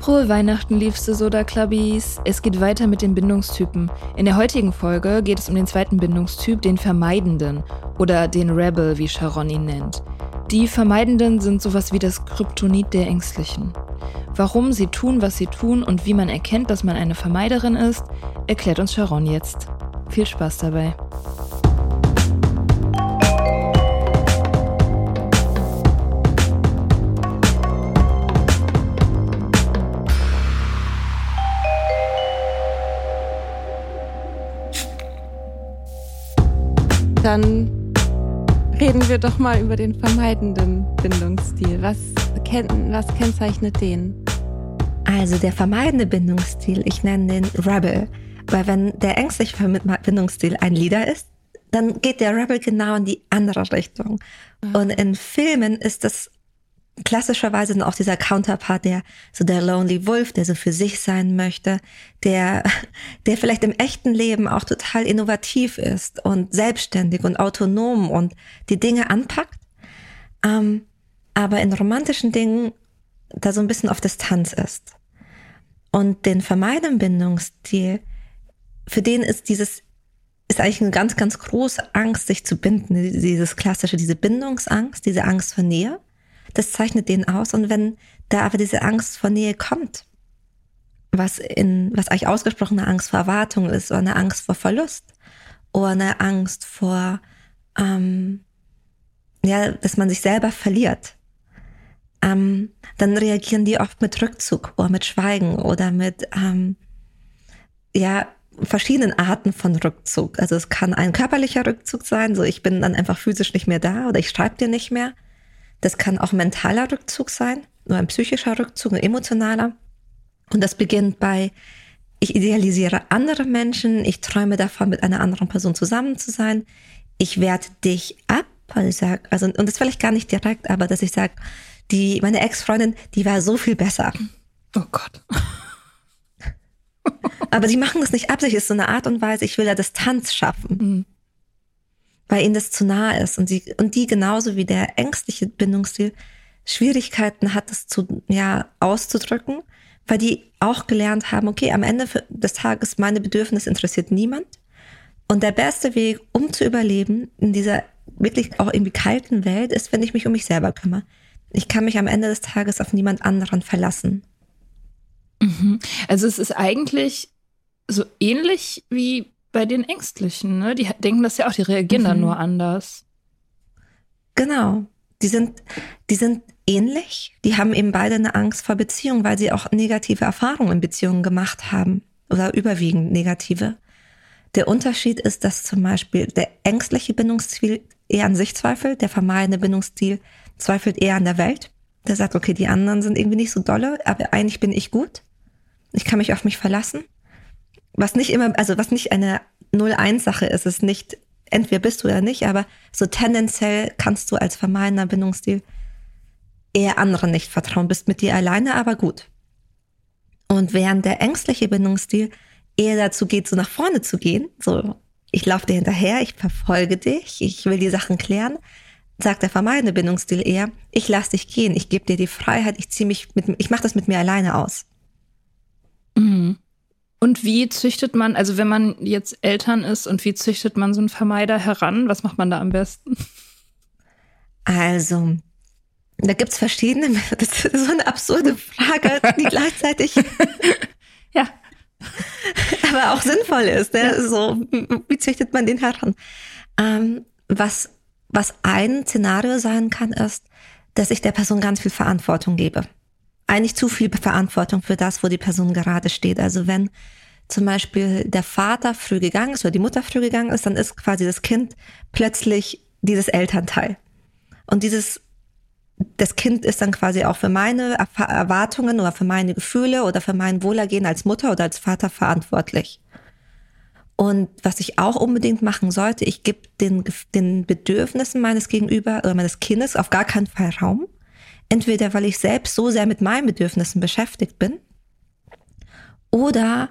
Frohe Weihnachten, liebste Soda Clubbies. Es geht weiter mit den Bindungstypen. In der heutigen Folge geht es um den zweiten Bindungstyp, den Vermeidenden oder den Rebel, wie Sharon ihn nennt. Die Vermeidenden sind sowas wie das Kryptonit der Ängstlichen. Warum sie tun, was sie tun und wie man erkennt, dass man eine Vermeiderin ist, erklärt uns Sharon jetzt. Viel Spaß dabei. Dann reden wir doch mal über den vermeidenden Bindungsstil. Was, kenn, was kennzeichnet den? Also der vermeidende Bindungsstil, ich nenne den Rebel. Weil wenn der ängstliche Bindungsstil ein Leader ist, dann geht der Rebel genau in die andere Richtung. Und in Filmen ist das klassischerweise dann auch dieser Counterpart, der so der Lonely Wolf, der so für sich sein möchte, der, der vielleicht im echten Leben auch total innovativ ist und selbstständig und autonom und die Dinge anpackt, ähm, aber in romantischen Dingen da so ein bisschen auf Distanz ist. Und den vermeidenden Bindungsstil, für den ist dieses ist eigentlich eine ganz, ganz große Angst, sich zu binden. Dieses klassische, diese Bindungsangst, diese Angst vor Nähe das zeichnet den aus. Und wenn da aber diese Angst vor Nähe kommt, was in, was eigentlich ausgesprochene Angst vor Erwartung ist, oder eine Angst vor Verlust, oder eine Angst vor, ähm, ja, dass man sich selber verliert, ähm, dann reagieren die oft mit Rückzug oder mit Schweigen oder mit, ähm, ja, verschiedenen Arten von Rückzug. Also es kann ein körperlicher Rückzug sein, so ich bin dann einfach physisch nicht mehr da oder ich schreibe dir nicht mehr. Das kann auch mentaler Rückzug sein, nur ein psychischer Rückzug, ein emotionaler. Und das beginnt bei, ich idealisiere andere Menschen, ich träume davon, mit einer anderen Person zusammen zu sein. Ich werte dich ab, also ich sag, also, und das vielleicht gar nicht direkt, aber dass ich sage, die, meine Ex-Freundin, die war so viel besser. Oh Gott. aber sie machen das nicht absichtlich, es ist so eine Art und Weise, ich will ja Distanz schaffen. Mhm weil ihnen das zu nah ist und sie und die genauso wie der ängstliche Bindungsstil Schwierigkeiten hat, das zu ja auszudrücken, weil die auch gelernt haben, okay, am Ende des Tages meine Bedürfnisse interessiert niemand und der beste Weg, um zu überleben in dieser wirklich auch irgendwie kalten Welt, ist, wenn ich mich um mich selber kümmere. Ich kann mich am Ende des Tages auf niemand anderen verlassen. Mhm. Also es ist eigentlich so ähnlich wie bei den Ängstlichen, ne? Die denken das ja auch, die reagieren mhm. dann nur anders. Genau. Die sind, die sind ähnlich. Die haben eben beide eine Angst vor Beziehungen, weil sie auch negative Erfahrungen in Beziehungen gemacht haben. Oder überwiegend negative. Der Unterschied ist, dass zum Beispiel der ängstliche Bindungsstil eher an sich zweifelt, der vermeidende Bindungsstil zweifelt eher an der Welt. Der sagt, okay, die anderen sind irgendwie nicht so dolle, aber eigentlich bin ich gut. Ich kann mich auf mich verlassen was nicht immer, also was nicht eine 0-1-Sache ist, ist nicht, entweder bist du oder nicht, aber so tendenziell kannst du als vermeidender Bindungsstil eher anderen nicht vertrauen, bist mit dir alleine, aber gut. Und während der ängstliche Bindungsstil eher dazu geht, so nach vorne zu gehen, so ich laufe dir hinterher, ich verfolge dich, ich will die Sachen klären, sagt der vermeidende Bindungsstil eher, ich lass dich gehen, ich gebe dir die Freiheit, ich ziehe mich mit, ich mache das mit mir alleine aus. Mhm. Und wie züchtet man, also wenn man jetzt Eltern ist und wie züchtet man so einen Vermeider heran? Was macht man da am besten? Also, da gibt's verschiedene, das ist so eine absurde Frage, die gleichzeitig ja. aber auch sinnvoll ist. Ne? Ja. So, wie züchtet man den heran? Ähm, was, was ein Szenario sein kann, ist, dass ich der Person ganz viel Verantwortung gebe. Eigentlich zu viel Verantwortung für das, wo die Person gerade steht. Also wenn zum Beispiel der Vater früh gegangen ist oder die Mutter früh gegangen ist, dann ist quasi das Kind plötzlich dieses Elternteil. Und dieses das Kind ist dann quasi auch für meine Erwartungen oder für meine Gefühle oder für mein Wohlergehen als Mutter oder als Vater verantwortlich. Und was ich auch unbedingt machen sollte, ich gebe den, den Bedürfnissen meines Gegenüber oder meines Kindes auf gar keinen Fall Raum. Entweder weil ich selbst so sehr mit meinen Bedürfnissen beschäftigt bin oder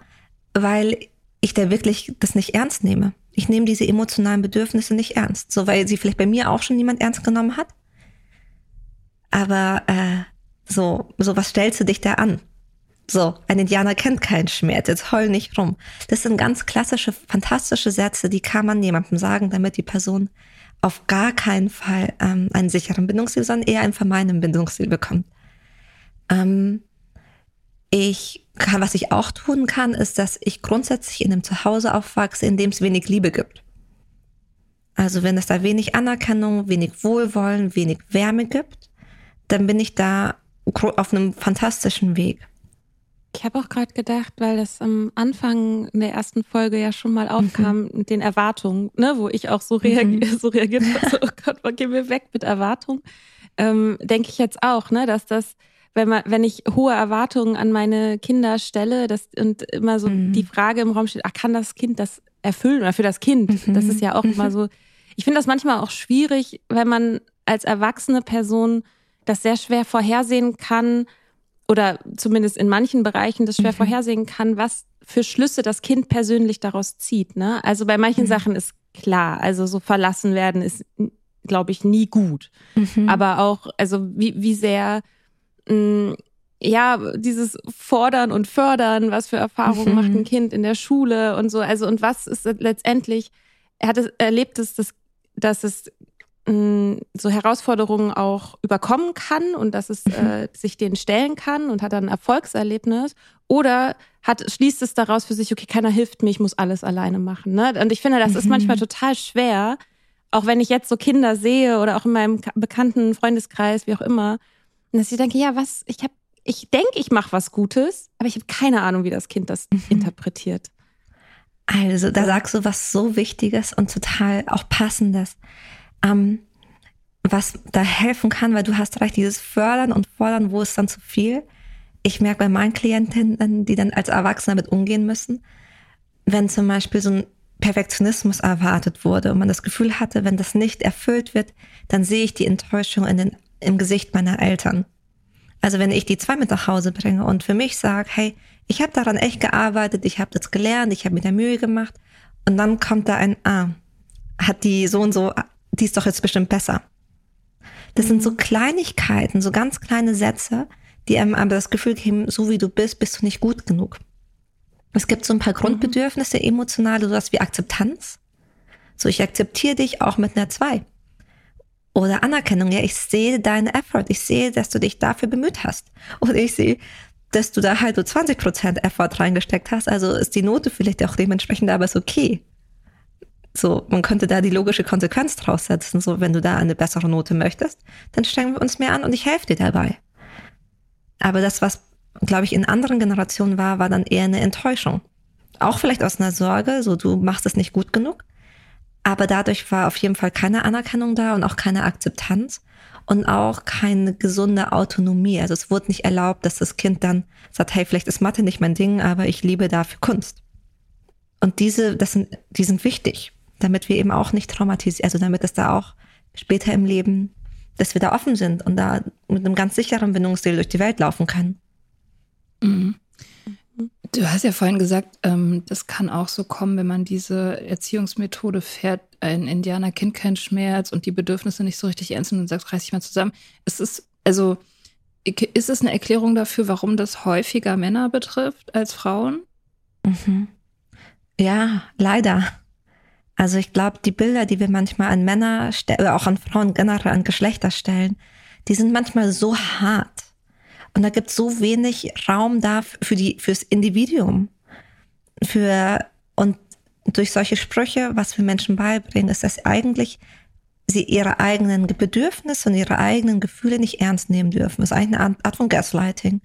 weil ich da wirklich das nicht ernst nehme. Ich nehme diese emotionalen Bedürfnisse nicht ernst, so weil sie vielleicht bei mir auch schon niemand ernst genommen hat aber äh, so, so was stellst du dich da an? So, ein Indianer kennt keinen Schmerz, jetzt heul nicht rum. Das sind ganz klassische, fantastische Sätze, die kann man jemandem sagen, damit die Person auf gar keinen Fall ähm, einen sicheren Bindungsstil, sondern eher einen vermeidenden Bindungsstil bekommt. Ähm, ich kann, was ich auch tun kann, ist, dass ich grundsätzlich in einem Zuhause aufwachse, in dem es wenig Liebe gibt. Also wenn es da wenig Anerkennung, wenig Wohlwollen, wenig Wärme gibt, dann bin ich da auf einem fantastischen Weg. Ich habe auch gerade gedacht, weil das am Anfang in der ersten Folge ja schon mal aufkam mhm. mit den Erwartungen, ne, wo ich auch so, reagi mhm. so reagiert habe, so, oh Gott, geh mir weg mit Erwartungen. Ähm, Denke ich jetzt auch, ne, dass das, wenn man, wenn ich hohe Erwartungen an meine Kinder stelle, das und immer so mhm. die Frage im Raum steht, ach, kann das Kind das erfüllen oder für das Kind? Das ist ja auch immer mhm. so. Ich finde das manchmal auch schwierig, wenn man als erwachsene Person das sehr schwer vorhersehen kann oder zumindest in manchen Bereichen das schwer mhm. vorhersehen kann, was für Schlüsse das Kind persönlich daraus zieht. Ne? Also bei manchen mhm. Sachen ist klar, also so verlassen werden ist, glaube ich, nie gut. Mhm. Aber auch, also wie, wie sehr mh, mm, ja, dieses Fordern und Fördern, was für Erfahrungen mhm. macht ein Kind in der Schule und so, also und was ist letztendlich, er hat es, erlebt es, dass, dass es so Herausforderungen auch überkommen kann und dass es äh, mhm. sich denen stellen kann und hat dann ein Erfolgserlebnis oder hat schließt es daraus für sich okay keiner hilft mir ich muss alles alleine machen ne und ich finde das mhm. ist manchmal total schwer auch wenn ich jetzt so Kinder sehe oder auch in meinem bekannten Freundeskreis wie auch immer dass ich denke ja was ich habe ich denke ich mache was Gutes aber ich habe keine Ahnung wie das Kind das mhm. interpretiert also da sagst du was so Wichtiges und total auch passendes ähm, was da helfen kann, weil du hast recht, dieses Fördern und Fordern, wo ist dann zu viel? Ich merke bei meinen Klientinnen, die dann als Erwachsene damit umgehen müssen, wenn zum Beispiel so ein Perfektionismus erwartet wurde und man das Gefühl hatte, wenn das nicht erfüllt wird, dann sehe ich die Enttäuschung in den, im Gesicht meiner Eltern. Also wenn ich die zwei mit nach Hause bringe und für mich sage, hey, ich habe daran echt gearbeitet, ich habe das gelernt, ich habe mir da Mühe gemacht und dann kommt da ein, ah, hat die so und so die ist doch jetzt bestimmt besser. Das mhm. sind so mhm. Kleinigkeiten, so ganz kleine Sätze, die einem aber das Gefühl geben, so wie du bist, bist du nicht gut genug. Es gibt so ein paar mhm. Grundbedürfnisse, emotionale, sowas wie Akzeptanz. So, ich akzeptiere dich auch mit einer 2. Oder Anerkennung, ja, ich sehe deinen Effort, ich sehe, dass du dich dafür bemüht hast. Oder ich sehe, dass du da halt so 20% Effort reingesteckt hast, also ist die Note vielleicht auch dementsprechend, aber ist okay. So, man könnte da die logische Konsequenz draus setzen. So, wenn du da eine bessere Note möchtest, dann strengen wir uns mehr an und ich helfe dir dabei. Aber das, was, glaube ich, in anderen Generationen war, war dann eher eine Enttäuschung. Auch vielleicht aus einer Sorge, so du machst es nicht gut genug. Aber dadurch war auf jeden Fall keine Anerkennung da und auch keine Akzeptanz und auch keine gesunde Autonomie. Also es wurde nicht erlaubt, dass das Kind dann sagt, hey, vielleicht ist Mathe nicht mein Ding, aber ich liebe dafür Kunst. Und diese, das sind, die sind wichtig damit wir eben auch nicht traumatisieren, also damit es da auch später im Leben, dass wir da offen sind und da mit einem ganz sicheren Bindungsstil durch die Welt laufen können. Mhm. Du hast ja vorhin gesagt, ähm, das kann auch so kommen, wenn man diese Erziehungsmethode fährt, ein Indianer kennt keinen Schmerz und die Bedürfnisse nicht so richtig ernst nimmt und sagt, reiß dich mal zusammen. Es ist, also, ist es eine Erklärung dafür, warum das häufiger Männer betrifft als Frauen? Mhm. Ja, leider. Also ich glaube, die Bilder, die wir manchmal an Männer oder auch an Frauen generell an Geschlechter stellen, die sind manchmal so hart. Und da gibt es so wenig Raum da für die, fürs Individuum. Für, und durch solche Sprüche, was wir Menschen beibringen, ist, dass eigentlich sie ihre eigenen Bedürfnisse und ihre eigenen Gefühle nicht ernst nehmen dürfen. Das ist eigentlich eine Art von Gaslighting.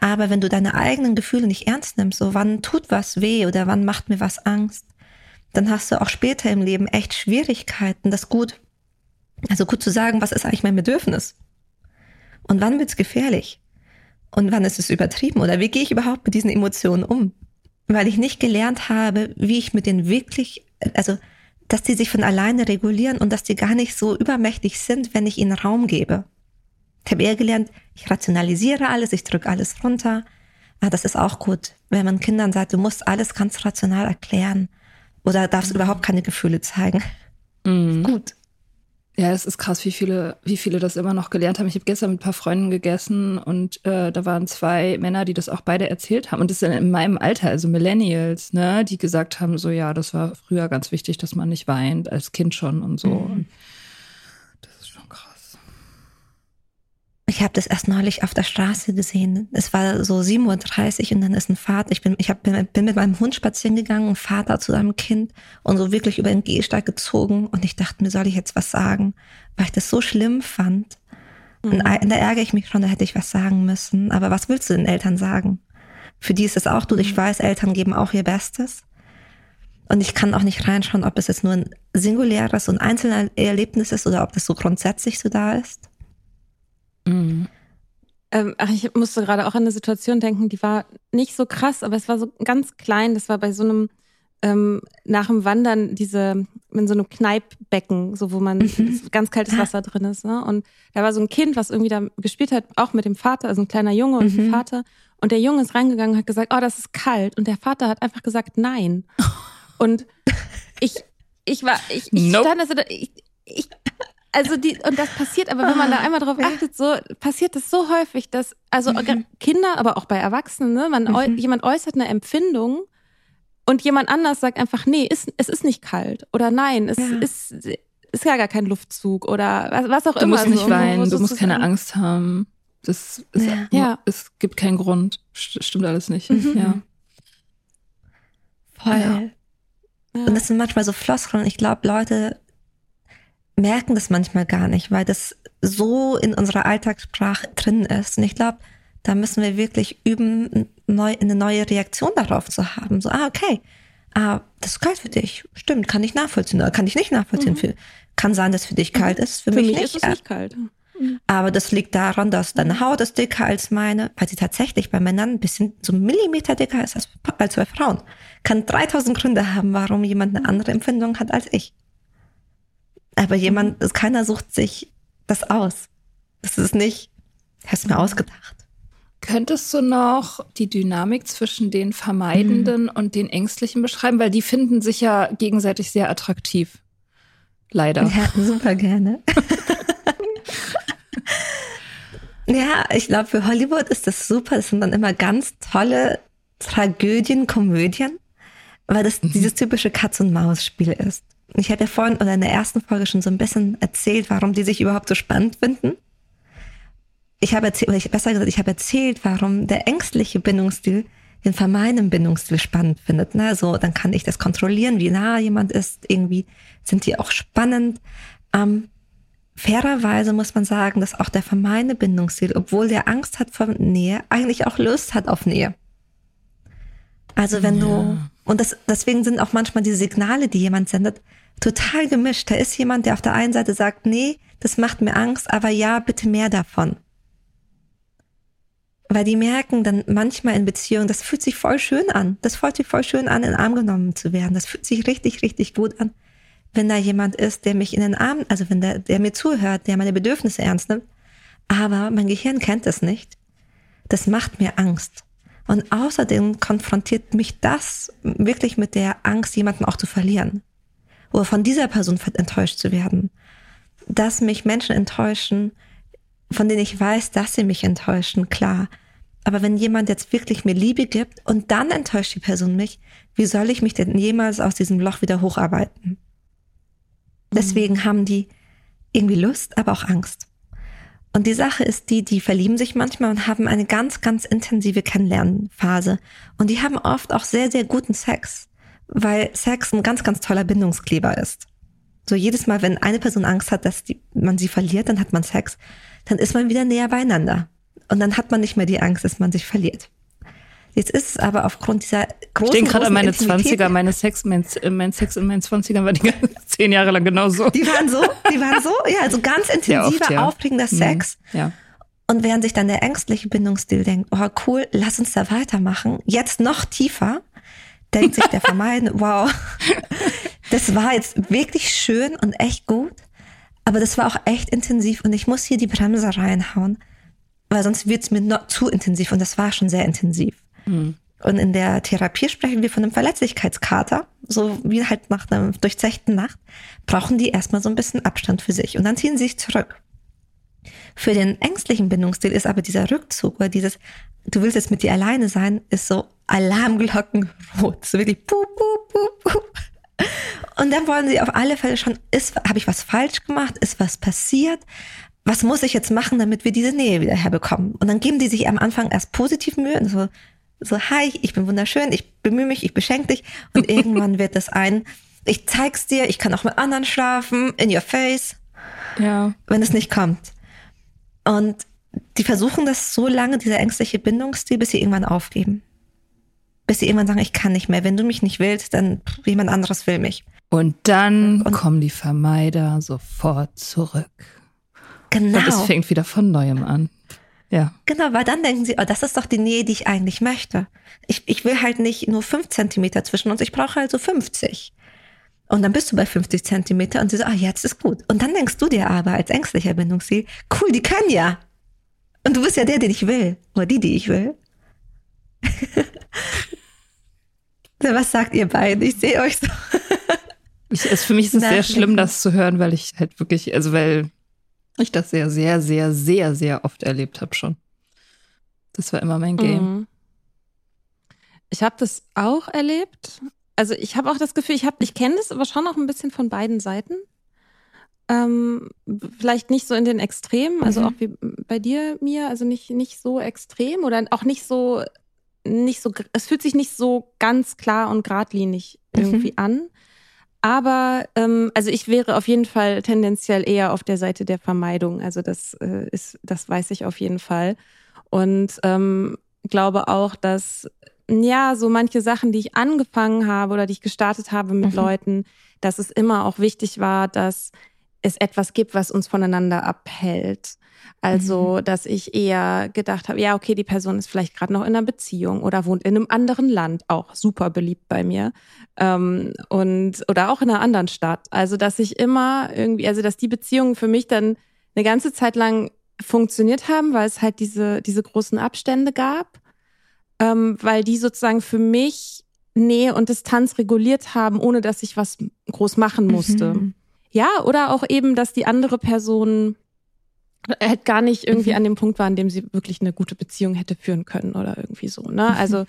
Aber wenn du deine eigenen Gefühle nicht ernst nimmst, so wann tut was weh oder wann macht mir was Angst, dann hast du auch später im Leben echt Schwierigkeiten, das gut, also gut zu sagen, was ist eigentlich mein Bedürfnis? Und wann wird's gefährlich? Und wann ist es übertrieben? Oder wie gehe ich überhaupt mit diesen Emotionen um? Weil ich nicht gelernt habe, wie ich mit denen wirklich, also, dass die sich von alleine regulieren und dass die gar nicht so übermächtig sind, wenn ich ihnen Raum gebe. Ich habe eher gelernt, ich rationalisiere alles, ich drücke alles runter. Ah, das ist auch gut, wenn man Kindern sagt, du musst alles ganz rational erklären oder darfst überhaupt keine Gefühle zeigen. Mhm. Gut. Ja, es ist krass, wie viele, wie viele das immer noch gelernt haben. Ich habe gestern mit ein paar Freunden gegessen und äh, da waren zwei Männer, die das auch beide erzählt haben. Und das sind in meinem Alter, also Millennials, ne, die gesagt haben, so ja, das war früher ganz wichtig, dass man nicht weint, als Kind schon und so. Mhm. Ich habe das erst neulich auf der Straße gesehen. Es war so 7.30 Uhr und dann ist ein Vater, ich bin, ich hab, bin, bin mit meinem Hund spazieren gegangen, ein Vater zu seinem Kind und so wirklich über den Gehsteig gezogen und ich dachte mir, soll ich jetzt was sagen? Weil ich das so schlimm fand. Mhm. Und da ärgere ich mich schon, da hätte ich was sagen müssen. Aber was willst du den Eltern sagen? Für die ist es auch du. Ich mhm. weiß, Eltern geben auch ihr Bestes. Und ich kann auch nicht reinschauen, ob es jetzt nur ein singuläres und Einzelerlebnis ist oder ob das so grundsätzlich so da ist. Mhm. Ähm, ach, ich musste gerade auch an eine Situation denken, die war nicht so krass, aber es war so ganz klein. Das war bei so einem, ähm, nach dem Wandern, diese, in so einem Kneippbecken, so wo man mhm. ganz kaltes Wasser drin ist. Ne? Und da war so ein Kind, was irgendwie da gespielt hat, auch mit dem Vater, also ein kleiner Junge und mhm. ein Vater. Und der Junge ist reingegangen und hat gesagt, oh, das ist kalt. Und der Vater hat einfach gesagt, nein. Und ich, ich war, ich, ich nope. stand also, ich, ich also die, und das passiert, aber wenn man da ah. einmal drauf achtet, so passiert das so häufig, dass, also mhm. Kinder, aber auch bei Erwachsenen, ne, man, mhm. jemand äußert eine Empfindung und jemand anders sagt einfach, nee, ist, es ist nicht kalt oder nein, es ja. ist, ist ja gar kein Luftzug oder was, was auch du immer. Du musst nicht weinen, du musst keine an. Angst haben. Das ist, ja. ja. es gibt keinen Grund. Stimmt alles nicht. Mhm. Ja. Voll. Ja. Und das sind manchmal so Floskeln. Ich glaube, Leute merken das manchmal gar nicht, weil das so in unserer Alltagssprache drin ist. Und ich glaube, da müssen wir wirklich üben, neu, eine neue Reaktion darauf zu haben. So, ah, okay, ah, das ist kalt für dich. Stimmt, kann ich nachvollziehen oder kann ich nicht nachvollziehen. Mhm. Für, kann sein, dass für dich kalt mhm. ist, für, für mich, mich, nicht. ist es nicht kalt. Mhm. Aber das liegt daran, dass deine mhm. Haut ist dicker als meine, weil sie tatsächlich bei Männern ein bisschen so Millimeter dicker ist als bei zwei Frauen. Kann 3000 Gründe haben, warum jemand eine andere Empfindung hat als ich. Aber jemand, mhm. keiner sucht sich das aus. Das ist nicht, hast mir mhm. ausgedacht. Könntest du noch die Dynamik zwischen den Vermeidenden mhm. und den Ängstlichen beschreiben? Weil die finden sich ja gegenseitig sehr attraktiv. Leider. Ja, super gerne. ja, ich glaube, für Hollywood ist das super. Das sind dann immer ganz tolle Tragödien, Komödien, weil das mhm. dieses typische Katz-und-Maus-Spiel ist. Ich habe ja vorhin oder in der ersten Folge schon so ein bisschen erzählt, warum die sich überhaupt so spannend finden. Ich habe erzählt, oder ich besser gesagt, ich habe erzählt, warum der ängstliche Bindungsstil den vermeinen Bindungsstil spannend findet. Ne? So, dann kann ich das kontrollieren, wie nah jemand ist. Irgendwie sind die auch spannend. Ähm, fairerweise muss man sagen, dass auch der vermeine Bindungsstil, obwohl der Angst hat vor Nähe, eigentlich auch Lust hat auf Nähe. Also wenn ja. du, und das, deswegen sind auch manchmal die Signale, die jemand sendet, total gemischt. Da ist jemand, der auf der einen Seite sagt, nee, das macht mir Angst, aber ja, bitte mehr davon. Weil die merken dann manchmal in Beziehungen, das fühlt sich voll schön an. Das fühlt sich voll schön an, in den Arm genommen zu werden. Das fühlt sich richtig, richtig gut an, wenn da jemand ist, der mich in den Arm, also wenn der, der mir zuhört, der meine Bedürfnisse ernst nimmt. Aber mein Gehirn kennt das nicht. Das macht mir Angst. Und außerdem konfrontiert mich das wirklich mit der Angst, jemanden auch zu verlieren. Oder von dieser Person enttäuscht zu werden. Dass mich Menschen enttäuschen, von denen ich weiß, dass sie mich enttäuschen, klar. Aber wenn jemand jetzt wirklich mir Liebe gibt und dann enttäuscht die Person mich, wie soll ich mich denn jemals aus diesem Loch wieder hocharbeiten? Deswegen mhm. haben die irgendwie Lust, aber auch Angst. Und die Sache ist die, die verlieben sich manchmal und haben eine ganz, ganz intensive Kennenlernphase. Und die haben oft auch sehr, sehr guten Sex, weil Sex ein ganz, ganz toller Bindungskleber ist. So jedes Mal, wenn eine Person Angst hat, dass die, man sie verliert, dann hat man Sex, dann ist man wieder näher beieinander. Und dann hat man nicht mehr die Angst, dass man sich verliert. Jetzt ist es aber aufgrund dieser großen. Ich denke gerade an meine Intimität 20er, meine Sex, mein, mein Sex in meinen 20ern war die ganzen zehn Jahre lang genauso. Die waren so, die waren so, ja, also ganz intensiver, oft, ja. aufregender mhm. Sex. Ja. Und während sich dann der ängstliche Bindungsstil denkt, oh cool, lass uns da weitermachen, jetzt noch tiefer, denkt sich der Vermeiden, wow, das war jetzt wirklich schön und echt gut, aber das war auch echt intensiv und ich muss hier die Bremse reinhauen, weil sonst wird es mir noch zu intensiv und das war schon sehr intensiv. Mhm. Und in der Therapie sprechen wir von einem Verletzlichkeitskater, so wie halt nach einer durchzechten Nacht, brauchen die erstmal so ein bisschen Abstand für sich und dann ziehen sie sich zurück. Für den ängstlichen Bindungsstil ist aber dieser Rückzug oder dieses, du willst jetzt mit dir alleine sein, ist so Alarmglockenrot. So wirklich puh, puh, puh, puh. Und dann wollen sie auf alle Fälle schon, ist, habe ich was falsch gemacht? Ist was passiert? Was muss ich jetzt machen, damit wir diese Nähe wieder herbekommen? Und dann geben die sich am Anfang erst positiv Mühe und so, so, hi, ich bin wunderschön, ich bemühe mich, ich beschenke dich. Und irgendwann wird das ein, ich zeig's dir, ich kann auch mit anderen schlafen, in your face. Ja. Wenn es nicht kommt. Und die versuchen das so lange, dieser ängstliche Bindungsstil, bis sie irgendwann aufgeben. Bis sie irgendwann sagen, ich kann nicht mehr. Wenn du mich nicht willst, dann jemand anderes will mich. Und dann Und kommen die Vermeider sofort zurück. Genau. Und es fängt wieder von neuem an. Ja. Genau, weil dann denken sie, oh, das ist doch die Nähe, die ich eigentlich möchte. Ich, ich will halt nicht nur fünf Zentimeter zwischen uns, ich brauche halt so 50. Und dann bist du bei 50 Zentimeter und sie so, ah, jetzt ist gut. Und dann denkst du dir aber als ängstlicher Bindungsziel, cool, die kann ja. Und du bist ja der, den ich will. Oder die, die ich will. Was sagt ihr beiden? Ich sehe euch so. ich, es, für mich ist es sehr schlimm, das zu hören, weil ich halt wirklich, also weil ich das sehr, sehr, sehr, sehr, sehr oft erlebt habe schon. Das war immer mein Game. Mhm. Ich habe das auch erlebt. Also ich habe auch das Gefühl, ich habe, ich kenne das aber schon noch ein bisschen von beiden Seiten. Ähm, vielleicht nicht so in den Extremen, also mhm. auch wie bei dir, mir, also nicht, nicht so extrem oder auch nicht so, nicht so, es fühlt sich nicht so ganz klar und geradlinig mhm. irgendwie mhm. an. Aber ähm, also ich wäre auf jeden Fall tendenziell eher auf der Seite der Vermeidung. Also das äh, ist, das weiß ich auf jeden Fall. Und ähm, glaube auch, dass ja so manche Sachen, die ich angefangen habe oder die ich gestartet habe mit mhm. Leuten, dass es immer auch wichtig war, dass es etwas gibt, was uns voneinander abhält. Also, mhm. dass ich eher gedacht habe, ja, okay, die Person ist vielleicht gerade noch in einer Beziehung oder wohnt in einem anderen Land, auch super beliebt bei mir. Ähm, und oder auch in einer anderen Stadt. Also, dass ich immer irgendwie, also dass die Beziehungen für mich dann eine ganze Zeit lang funktioniert haben, weil es halt diese, diese großen Abstände gab, ähm, weil die sozusagen für mich Nähe und Distanz reguliert haben, ohne dass ich was groß machen musste. Mhm. Ja, oder auch eben, dass die andere Person halt gar nicht irgendwie mhm. an dem Punkt war, an dem sie wirklich eine gute Beziehung hätte führen können oder irgendwie so. Ne? Mhm. Also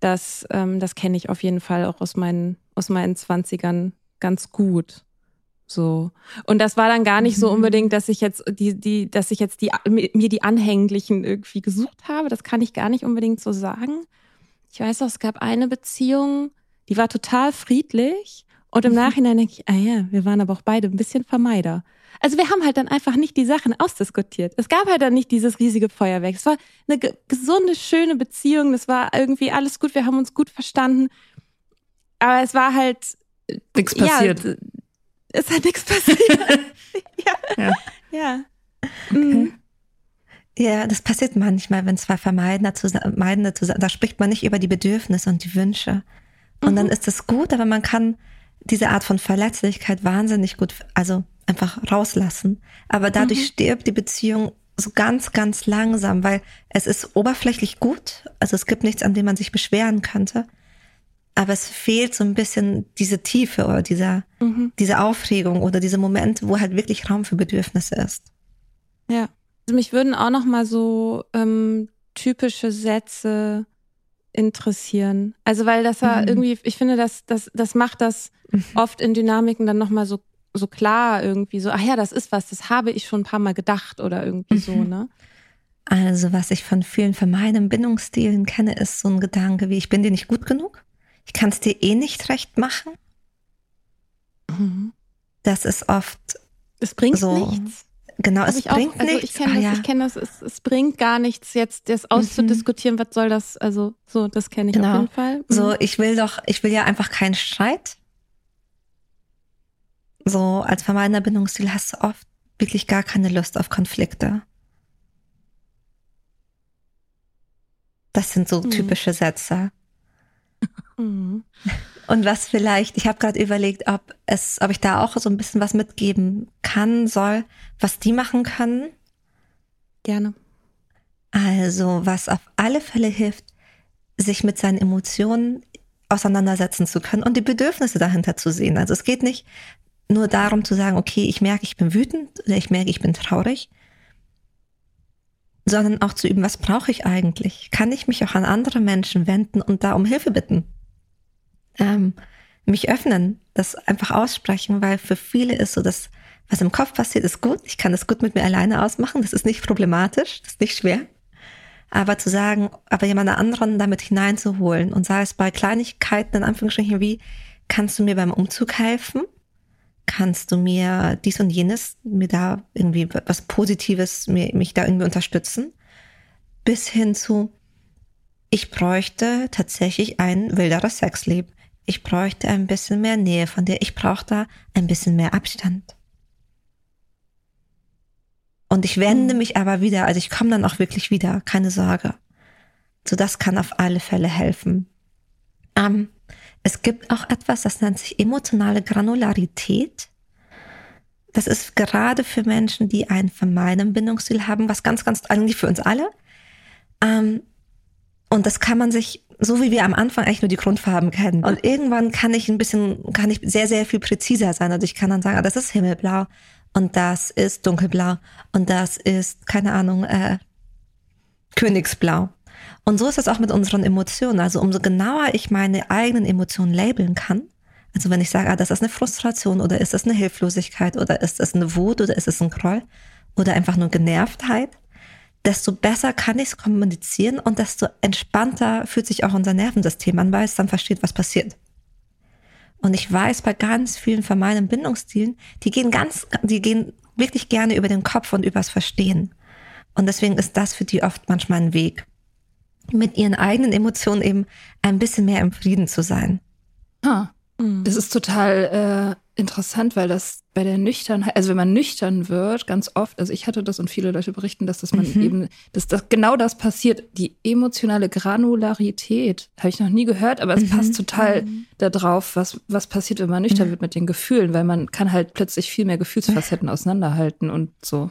das, ähm, das kenne ich auf jeden Fall auch aus meinen, aus meinen Zwanzigern ganz gut. So. Und das war dann gar nicht so mhm. unbedingt, dass ich jetzt die, die, dass ich jetzt die, mir die Anhänglichen irgendwie gesucht habe. Das kann ich gar nicht unbedingt so sagen. Ich weiß auch, es gab eine Beziehung, die war total friedlich. Und im Nachhinein denke ich, ah ja, wir waren aber auch beide ein bisschen Vermeider. Also wir haben halt dann einfach nicht die Sachen ausdiskutiert. Es gab halt dann nicht dieses riesige Feuerwerk. Es war eine gesunde, schöne Beziehung. Das war irgendwie alles gut. Wir haben uns gut verstanden. Aber es war halt nichts passiert. Ja, es hat nichts passiert. ja. Ja. ja. Okay. Mhm. Ja, das passiert manchmal, wenn zwei Vermeidende zusammen, zusammen, da spricht man nicht über die Bedürfnisse und die Wünsche. Und mhm. dann ist es gut, aber man kann diese Art von Verletzlichkeit wahnsinnig gut, also einfach rauslassen. Aber dadurch mhm. stirbt die Beziehung so ganz, ganz langsam, weil es ist oberflächlich gut. Also es gibt nichts, an dem man sich beschweren könnte. Aber es fehlt so ein bisschen diese Tiefe oder dieser, mhm. diese Aufregung oder diese Momente, wo halt wirklich Raum für Bedürfnisse ist. Ja. Also mich würden auch noch mal so ähm, typische Sätze interessieren. Also weil das ja mhm. irgendwie, ich finde, das, das, das macht das mhm. oft in Dynamiken dann nochmal so, so klar irgendwie so, ach ja, das ist was, das habe ich schon ein paar Mal gedacht oder irgendwie mhm. so, ne? Also was ich von vielen vermeidenen Bindungsstilen kenne, ist so ein Gedanke wie, ich bin dir nicht gut genug, ich kann es dir eh nicht recht machen. Mhm. Das ist oft. Es bringt so, nichts. Genau, es ich bringt auch, also nichts. Ich kenne das, ah, ja. ich kenn das es, es, bringt gar nichts, jetzt das auszudiskutieren, mhm. was soll das, also so, das kenne ich genau. auf jeden Fall. Mhm. So, ich will doch, ich will ja einfach keinen Streit. So, als vermeidender Bindungsstil hast du oft wirklich gar keine Lust auf Konflikte. Das sind so mhm. typische Sätze. Mhm. Und was vielleicht, ich habe gerade überlegt, ob es, ob ich da auch so ein bisschen was mitgeben kann, soll, was die machen können. Gerne. Also, was auf alle Fälle hilft, sich mit seinen Emotionen auseinandersetzen zu können und die Bedürfnisse dahinter zu sehen. Also es geht nicht nur darum zu sagen, okay, ich merke, ich bin wütend oder ich merke, ich bin traurig, sondern auch zu üben, was brauche ich eigentlich? Kann ich mich auch an andere Menschen wenden und da um Hilfe bitten? ähm, mich öffnen, das einfach aussprechen, weil für viele ist so, dass was im Kopf passiert, ist gut. Ich kann das gut mit mir alleine ausmachen. Das ist nicht problematisch, das ist nicht schwer. Aber zu sagen, aber jemand anderen damit hineinzuholen und sei es bei Kleinigkeiten in Anführungsstrichen wie, kannst du mir beim Umzug helfen? Kannst du mir dies und jenes, mir da irgendwie was Positives, mir, mich da irgendwie unterstützen? Bis hin zu, ich bräuchte tatsächlich ein wilderes Sexleben. Ich bräuchte ein bisschen mehr Nähe von dir. Ich brauche da ein bisschen mehr Abstand. Und ich wende mhm. mich aber wieder, also ich komme dann auch wirklich wieder, keine Sorge. So, das kann auf alle Fälle helfen. Ähm, es gibt auch etwas, das nennt sich emotionale Granularität. Das ist gerade für Menschen, die einen vermeidenden Bindungsstil haben, was ganz, ganz, eigentlich für uns alle. Ähm, und das kann man sich so wie wir am Anfang eigentlich nur die Grundfarben kennen. Und irgendwann kann ich ein bisschen, kann ich sehr, sehr viel präziser sein. Also ich kann dann sagen, ah, das ist Himmelblau und das ist Dunkelblau und das ist, keine Ahnung, äh, Königsblau. Und so ist es auch mit unseren Emotionen. Also umso genauer ich meine eigenen Emotionen labeln kann, also wenn ich sage, ah, das ist eine Frustration oder ist das eine Hilflosigkeit oder ist das eine Wut oder ist es ein Groll oder einfach nur Genervtheit, desto besser kann ich es kommunizieren und desto entspannter fühlt sich auch unser Nervensystem an, weil es dann versteht, was passiert. Und ich weiß bei ganz vielen von meinen Bindungsstilen, die gehen ganz, die gehen wirklich gerne über den Kopf und übers Verstehen. Und deswegen ist das für die oft manchmal ein Weg, mit ihren eigenen Emotionen eben ein bisschen mehr im Frieden zu sein. Ah, das ist total äh, interessant, weil das bei der Nüchternheit, also wenn man nüchtern wird, ganz oft, also ich hatte das und viele Leute berichten, dass das man mhm. eben, dass das genau das passiert, die emotionale Granularität, habe ich noch nie gehört, aber es mhm. passt total mhm. darauf, was, was passiert, wenn man nüchtern mhm. wird mit den Gefühlen, weil man kann halt plötzlich viel mehr Gefühlsfacetten auseinanderhalten und so.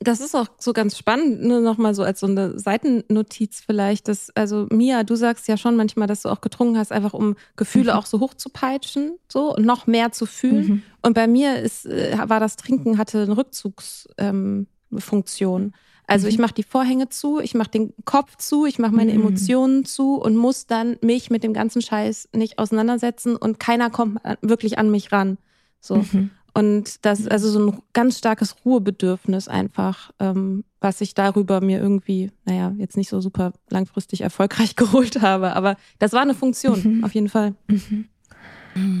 Das ist auch so ganz spannend, nur nochmal so als so eine Seitennotiz vielleicht. Dass, also Mia, du sagst ja schon manchmal, dass du auch getrunken hast, einfach um Gefühle mhm. auch so hoch zu peitschen, so und noch mehr zu fühlen. Mhm. Und bei mir ist, äh, war das Trinken hatte eine Rückzugsfunktion. Ähm, also mhm. ich mache die Vorhänge zu, ich mache den Kopf zu, ich mache meine mhm. Emotionen zu und muss dann mich mit dem ganzen Scheiß nicht auseinandersetzen und keiner kommt wirklich an mich ran. So. Mhm. Und das ist also so ein ganz starkes Ruhebedürfnis einfach, ähm, was ich darüber mir irgendwie, naja, jetzt nicht so super langfristig erfolgreich geholt habe. Aber das war eine Funktion, mhm. auf jeden Fall. Mhm.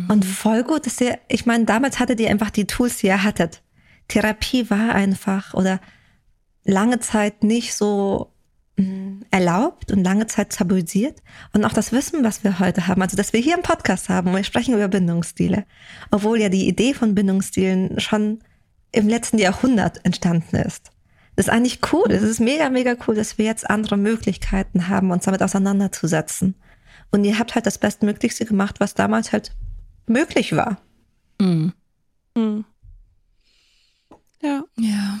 Und voll gut, dass ihr, ich meine, damals hattet ihr einfach die Tools, die ihr hattet. Therapie war einfach oder lange Zeit nicht so erlaubt und lange Zeit tabuisiert. Und auch das Wissen, was wir heute haben, also dass wir hier im Podcast haben, wir sprechen über Bindungsstile, obwohl ja die Idee von Bindungsstilen schon im letzten Jahrhundert entstanden ist. Das ist eigentlich cool. Es ist mega, mega cool, dass wir jetzt andere Möglichkeiten haben, uns damit auseinanderzusetzen. Und ihr habt halt das Bestmöglichste gemacht, was damals halt möglich war. Mhm. Mhm. Ja. Ja.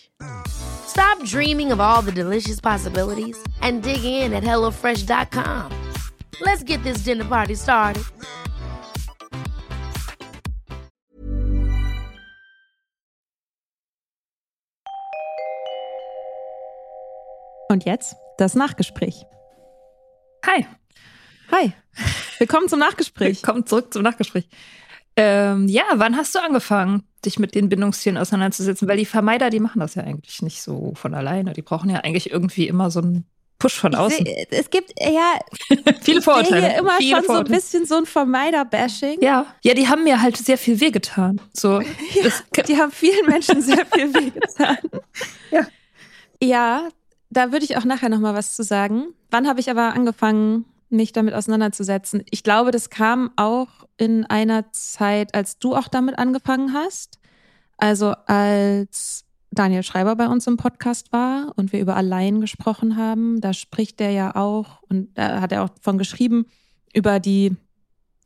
Stop dreaming of all the delicious possibilities and dig in at HelloFresh.com. Let's get this dinner party started. Und jetzt das Nachgespräch. Hi. Hi. Willkommen zum Nachgespräch. Willkommen zurück zum Nachgespräch. Ähm, ja, wann hast du angefangen, dich mit den Bindungstieren auseinanderzusetzen? Weil die Vermeider, die machen das ja eigentlich nicht so von alleine. Die brauchen ja eigentlich irgendwie immer so einen Push von außen. Seh, es gibt ja viele Vorurteile. Ich immer viele schon so ein bisschen so ein Vermeider-Bashing. Ja, ja, die haben mir halt sehr viel wehgetan. So, ja, die haben vielen Menschen sehr viel wehgetan. ja. Ja, da würde ich auch nachher noch mal was zu sagen. Wann habe ich aber angefangen, mich damit auseinanderzusetzen? Ich glaube, das kam auch in einer Zeit, als du auch damit angefangen hast. Also als Daniel Schreiber bei uns im Podcast war und wir über Allein gesprochen haben, da spricht er ja auch, und da hat er auch von geschrieben, über die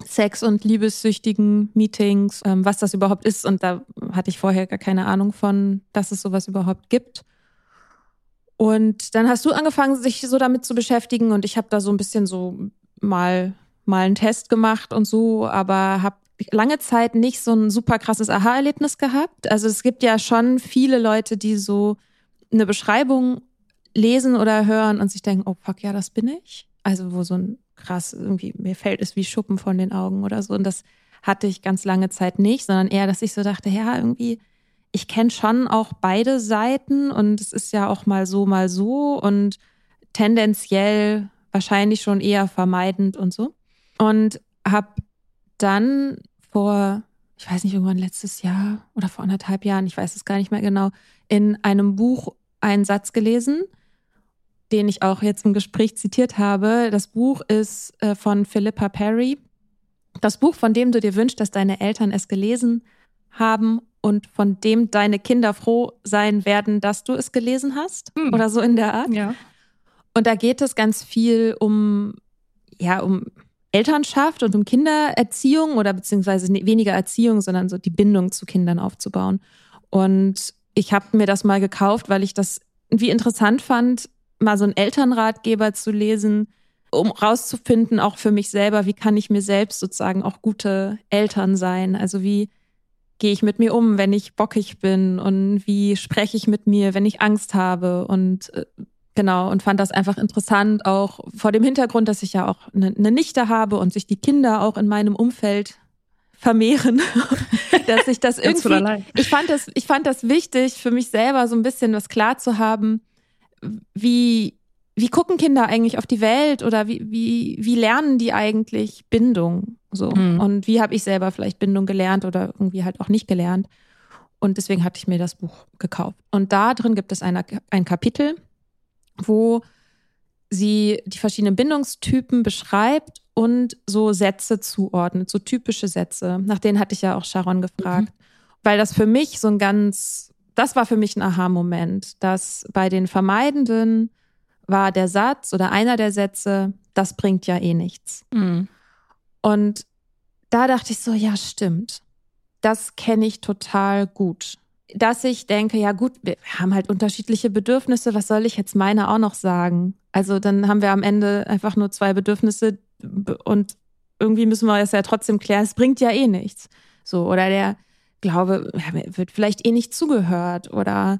Sex- und liebessüchtigen Meetings, ähm, was das überhaupt ist. Und da hatte ich vorher gar keine Ahnung von, dass es sowas überhaupt gibt. Und dann hast du angefangen, sich so damit zu beschäftigen und ich habe da so ein bisschen so mal mal einen Test gemacht und so, aber habe lange Zeit nicht so ein super krasses Aha-Erlebnis gehabt. Also es gibt ja schon viele Leute, die so eine Beschreibung lesen oder hören und sich denken, oh fuck, ja, das bin ich. Also wo so ein krass irgendwie mir fällt es wie Schuppen von den Augen oder so und das hatte ich ganz lange Zeit nicht, sondern eher, dass ich so dachte, ja, irgendwie ich kenne schon auch beide Seiten und es ist ja auch mal so, mal so und tendenziell wahrscheinlich schon eher vermeidend und so. Und habe dann vor, ich weiß nicht, irgendwann letztes Jahr oder vor anderthalb Jahren, ich weiß es gar nicht mehr genau, in einem Buch einen Satz gelesen, den ich auch jetzt im Gespräch zitiert habe. Das Buch ist äh, von Philippa Perry. Das Buch, von dem du dir wünschst, dass deine Eltern es gelesen haben und von dem deine Kinder froh sein werden, dass du es gelesen hast hm. oder so in der Art. Ja. Und da geht es ganz viel um, ja, um Elternschaft und um Kindererziehung oder beziehungsweise weniger Erziehung, sondern so die Bindung zu Kindern aufzubauen. Und ich habe mir das mal gekauft, weil ich das irgendwie interessant fand, mal so einen Elternratgeber zu lesen, um rauszufinden, auch für mich selber, wie kann ich mir selbst sozusagen auch gute Eltern sein? Also wie gehe ich mit mir um, wenn ich bockig bin? Und wie spreche ich mit mir, wenn ich Angst habe? Und äh, genau und fand das einfach interessant auch vor dem Hintergrund, dass ich ja auch eine, eine Nichte habe und sich die Kinder auch in meinem Umfeld vermehren, dass ich das irgendwie ich fand das ich fand das wichtig für mich selber so ein bisschen was klar zu haben, wie wie gucken Kinder eigentlich auf die Welt oder wie, wie, wie lernen die eigentlich Bindung? So. Mhm. Und wie habe ich selber vielleicht Bindung gelernt oder irgendwie halt auch nicht gelernt? Und deswegen hatte ich mir das Buch gekauft. Und da drin gibt es eine, ein Kapitel, wo sie die verschiedenen Bindungstypen beschreibt und so Sätze zuordnet, so typische Sätze. Nach denen hatte ich ja auch Sharon gefragt, mhm. weil das für mich so ein ganz, das war für mich ein Aha-Moment, dass bei den Vermeidenden war der Satz oder einer der Sätze, das bringt ja eh nichts. Mhm. Und da dachte ich so, ja, stimmt. Das kenne ich total gut. Dass ich denke, ja gut, wir haben halt unterschiedliche Bedürfnisse, was soll ich jetzt meine auch noch sagen? Also dann haben wir am Ende einfach nur zwei Bedürfnisse und irgendwie müssen wir das ja trotzdem klären, es bringt ja eh nichts. So, oder der Glaube wird vielleicht eh nicht zugehört oder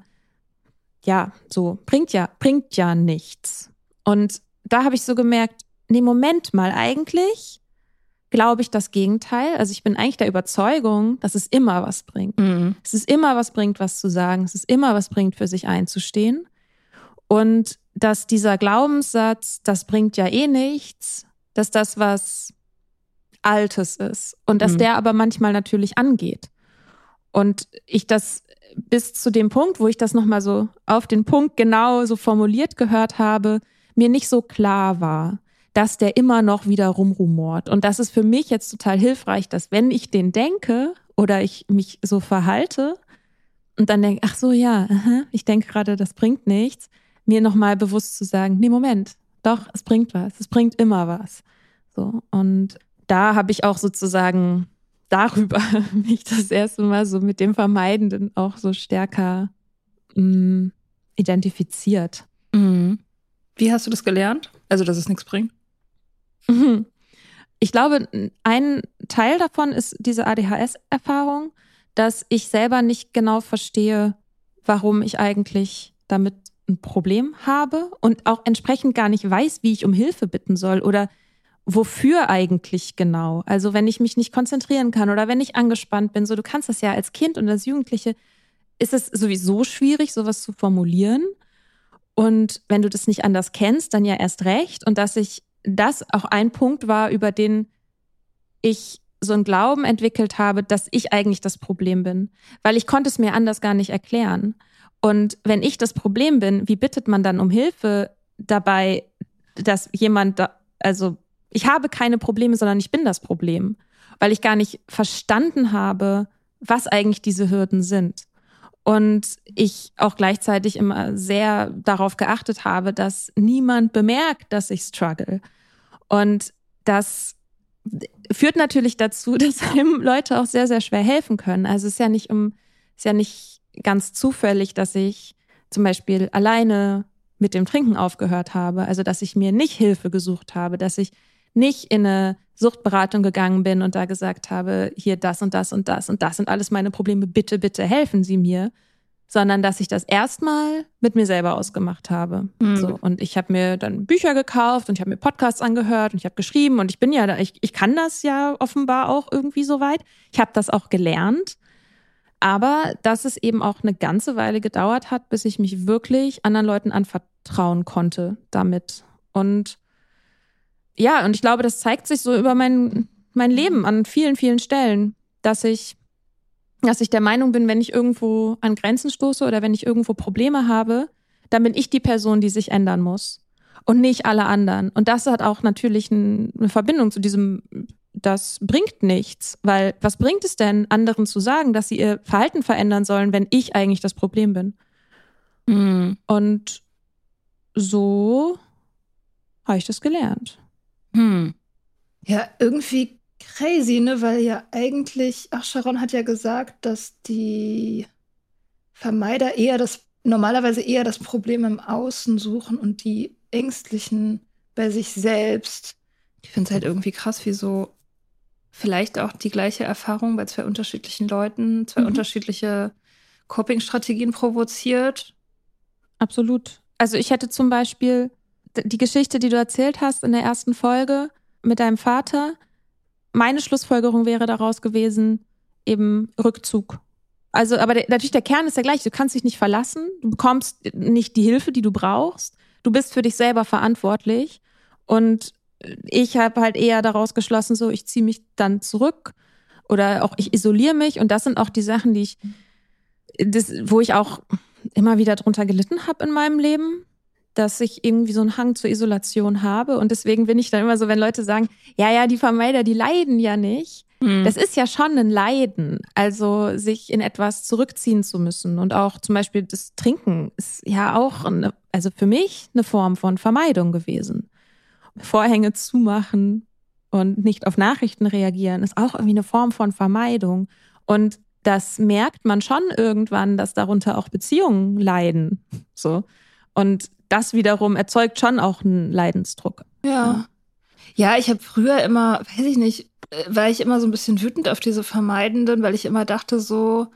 ja, so, bringt ja, bringt ja nichts. Und da habe ich so gemerkt, nee, Moment mal, eigentlich glaube ich das Gegenteil. Also ich bin eigentlich der Überzeugung, dass es immer was bringt. Mhm. Es ist immer was bringt, was zu sagen. Es ist immer was bringt, für sich einzustehen. Und dass dieser Glaubenssatz, das bringt ja eh nichts, dass das was Altes ist. Und dass mhm. der aber manchmal natürlich angeht. Und ich das bis zu dem Punkt, wo ich das nochmal so auf den Punkt genau so formuliert gehört habe, mir nicht so klar war, dass der immer noch wieder rumrumort. Und das ist für mich jetzt total hilfreich, dass wenn ich den denke oder ich mich so verhalte und dann denke, ach so, ja, ich denke gerade, das bringt nichts, mir nochmal bewusst zu sagen, nee, Moment, doch, es bringt was, es bringt immer was. So. Und da habe ich auch sozusagen darüber mich das erste Mal so mit dem Vermeidenden auch so stärker mh, mm, identifiziert. Mhm. Wie hast du das gelernt? Also, dass es nichts bringt? Mhm. Ich glaube, ein Teil davon ist diese ADHS-Erfahrung, dass ich selber nicht genau verstehe, warum ich eigentlich damit ein Problem habe und auch entsprechend gar nicht weiß, wie ich um Hilfe bitten soll oder wofür eigentlich genau. Also wenn ich mich nicht konzentrieren kann oder wenn ich angespannt bin, so du kannst das ja als Kind und als Jugendliche, ist es sowieso schwierig, sowas zu formulieren. Und wenn du das nicht anders kennst, dann ja erst recht. Und dass ich das auch ein Punkt war, über den ich so einen Glauben entwickelt habe, dass ich eigentlich das Problem bin. Weil ich konnte es mir anders gar nicht erklären. Und wenn ich das Problem bin, wie bittet man dann um Hilfe dabei, dass jemand da, also ich habe keine Probleme, sondern ich bin das Problem, weil ich gar nicht verstanden habe, was eigentlich diese Hürden sind. Und ich auch gleichzeitig immer sehr darauf geachtet habe, dass niemand bemerkt, dass ich struggle. Und das führt natürlich dazu, dass einem Leute auch sehr, sehr schwer helfen können. Also es ist ja nicht um, ist ja nicht ganz zufällig, dass ich zum Beispiel alleine mit dem Trinken aufgehört habe. Also dass ich mir nicht Hilfe gesucht habe, dass ich nicht in eine Suchtberatung gegangen bin und da gesagt habe, hier das und das und das und das sind alles meine Probleme, bitte, bitte helfen Sie mir, sondern dass ich das erstmal mit mir selber ausgemacht habe. Mhm. So und ich habe mir dann Bücher gekauft und ich habe mir Podcasts angehört und ich habe geschrieben und ich bin ja, ich, ich kann das ja offenbar auch irgendwie so weit. Ich habe das auch gelernt, aber dass es eben auch eine ganze Weile gedauert hat, bis ich mich wirklich anderen Leuten anvertrauen konnte damit und ja, und ich glaube, das zeigt sich so über mein, mein Leben an vielen, vielen Stellen, dass ich, dass ich der Meinung bin, wenn ich irgendwo an Grenzen stoße oder wenn ich irgendwo Probleme habe, dann bin ich die Person, die sich ändern muss und nicht alle anderen. Und das hat auch natürlich eine Verbindung zu diesem, das bringt nichts, weil was bringt es denn, anderen zu sagen, dass sie ihr Verhalten verändern sollen, wenn ich eigentlich das Problem bin? Mhm. Und so habe ich das gelernt. Hm. Ja, irgendwie crazy, ne? Weil ja eigentlich, ach, Sharon hat ja gesagt, dass die Vermeider eher das, normalerweise eher das Problem im Außen suchen und die Ängstlichen bei sich selbst. Ich finde es halt irgendwie krass, wie so vielleicht auch die gleiche Erfahrung bei zwei unterschiedlichen Leuten, zwei mhm. unterschiedliche Coping-Strategien provoziert. Absolut. Also ich hätte zum Beispiel die Geschichte, die du erzählt hast in der ersten Folge mit deinem Vater, meine Schlussfolgerung wäre daraus gewesen, eben Rückzug. Also, aber der, natürlich der Kern ist der gleiche. Du kannst dich nicht verlassen, du bekommst nicht die Hilfe, die du brauchst. Du bist für dich selber verantwortlich. Und ich habe halt eher daraus geschlossen, so ich ziehe mich dann zurück oder auch ich isoliere mich. Und das sind auch die Sachen, die ich, das, wo ich auch immer wieder drunter gelitten habe in meinem Leben dass ich irgendwie so einen Hang zur Isolation habe. Und deswegen bin ich dann immer so, wenn Leute sagen, ja, ja, die Vermeider, die leiden ja nicht. Mhm. Das ist ja schon ein Leiden. Also sich in etwas zurückziehen zu müssen. Und auch zum Beispiel das Trinken ist ja auch, eine, also für mich eine Form von Vermeidung gewesen. Vorhänge zumachen und nicht auf Nachrichten reagieren ist auch irgendwie eine Form von Vermeidung. Und das merkt man schon irgendwann, dass darunter auch Beziehungen leiden. So. Und das wiederum erzeugt schon auch einen Leidensdruck. Ja. Ja, ich habe früher immer, weiß ich nicht, äh, war ich immer so ein bisschen wütend auf diese Vermeidenden, weil ich immer dachte so,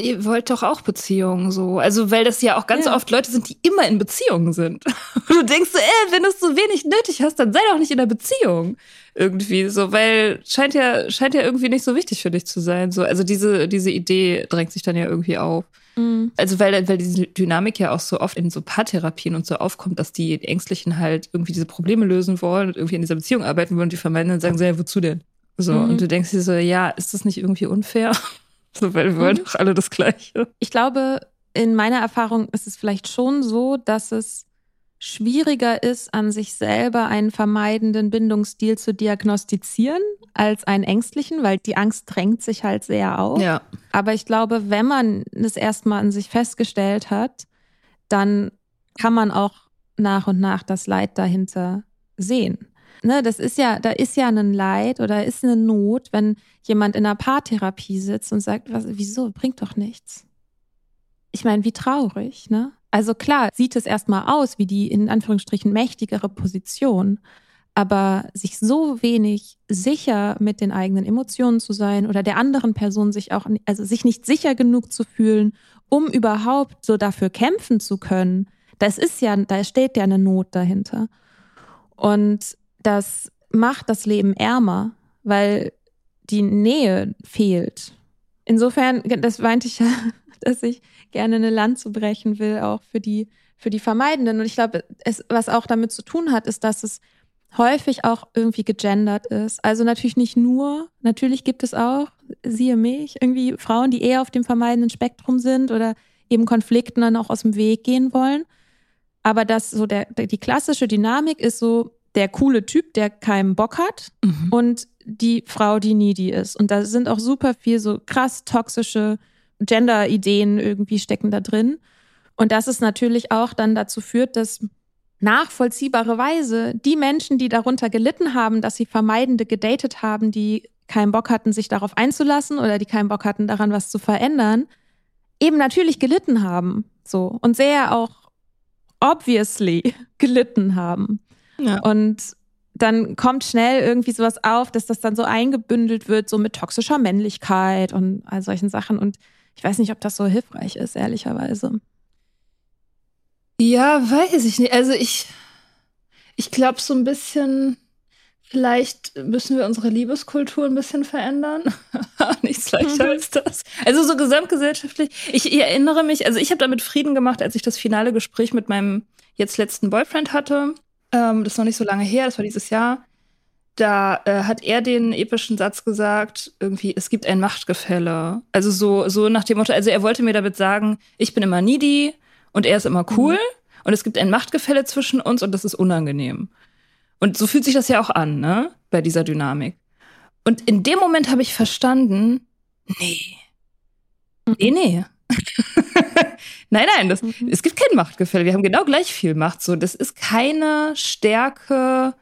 ihr wollt doch auch Beziehungen so. Also, weil das ja auch ganz ja. oft Leute sind, die immer in Beziehungen sind. Und du denkst so, ey, wenn du es so wenig nötig hast, dann sei doch nicht in der Beziehung. Irgendwie so, weil scheint ja, scheint ja irgendwie nicht so wichtig für dich zu sein. So, also diese, diese Idee drängt sich dann ja irgendwie auf. Mhm. Also weil, weil diese Dynamik ja auch so oft in so Paartherapien und so aufkommt, dass die Ängstlichen halt irgendwie diese Probleme lösen wollen und irgendwie in dieser Beziehung arbeiten wollen und die vermeiden dann sagen so, ja, wozu denn? So, mhm. und du denkst dir so, ja, ist das nicht irgendwie unfair? so, weil wir wollen mhm. doch alle das Gleiche. Ich glaube, in meiner Erfahrung ist es vielleicht schon so, dass es schwieriger ist, an sich selber einen vermeidenden Bindungsstil zu diagnostizieren als einen ängstlichen, weil die Angst drängt sich halt sehr auf. Ja. Aber ich glaube, wenn man es erstmal an sich festgestellt hat, dann kann man auch nach und nach das Leid dahinter sehen. Ne, das ist ja, da ist ja ein Leid oder ist eine Not, wenn jemand in einer Paartherapie sitzt und sagt, was, wieso, bringt doch nichts. Ich meine, wie traurig, ne? Also klar, sieht es erstmal aus wie die in Anführungsstrichen mächtigere Position, aber sich so wenig sicher mit den eigenen Emotionen zu sein oder der anderen Person sich auch, also sich nicht sicher genug zu fühlen, um überhaupt so dafür kämpfen zu können, das ist ja, da steht ja eine Not dahinter. Und das macht das Leben ärmer, weil die Nähe fehlt. Insofern, das meinte ich ja, dass ich gerne eine Lanze brechen will, auch für die, für die Vermeidenden. Und ich glaube, es, was auch damit zu tun hat, ist, dass es häufig auch irgendwie gegendert ist. Also natürlich nicht nur, natürlich gibt es auch, siehe mich, irgendwie Frauen, die eher auf dem vermeidenden Spektrum sind oder eben Konflikten dann auch aus dem Weg gehen wollen. Aber das so der, die klassische Dynamik ist so der coole Typ, der keinen Bock hat mhm. und die Frau, die needy ist. Und da sind auch super viel so krass toxische Gender-Ideen irgendwie stecken da drin. Und das ist natürlich auch dann dazu führt, dass nachvollziehbarerweise die Menschen, die darunter gelitten haben, dass sie Vermeidende gedatet haben, die keinen Bock hatten, sich darauf einzulassen oder die keinen Bock hatten, daran was zu verändern, eben natürlich gelitten haben. So. Und sehr auch obviously gelitten haben. Ja. Und dann kommt schnell irgendwie sowas auf, dass das dann so eingebündelt wird, so mit toxischer Männlichkeit und all solchen Sachen. Und ich weiß nicht, ob das so hilfreich ist, ehrlicherweise. Ja, weiß ich nicht. Also ich, ich glaube so ein bisschen, vielleicht müssen wir unsere Liebeskultur ein bisschen verändern. Nichts leichter mhm. als das. Also so gesamtgesellschaftlich. Ich, ich erinnere mich, also ich habe damit Frieden gemacht, als ich das finale Gespräch mit meinem jetzt letzten Boyfriend hatte. Ähm, das ist noch nicht so lange her, das war dieses Jahr da äh, hat er den epischen Satz gesagt, irgendwie, es gibt ein Machtgefälle. Also so, so nach dem Motto, also er wollte mir damit sagen, ich bin immer needy und er ist immer cool mhm. und es gibt ein Machtgefälle zwischen uns und das ist unangenehm. Und so fühlt sich das ja auch an, ne, bei dieser Dynamik. Und in dem Moment habe ich verstanden, nee, nee, nee. nein, nein, das, mhm. es gibt kein Machtgefälle. Wir haben genau gleich viel Macht. So, das ist keine Stärke